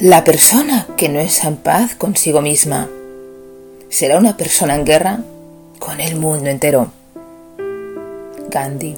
La persona que no es en paz consigo misma será una persona en guerra con el mundo entero. Gandhi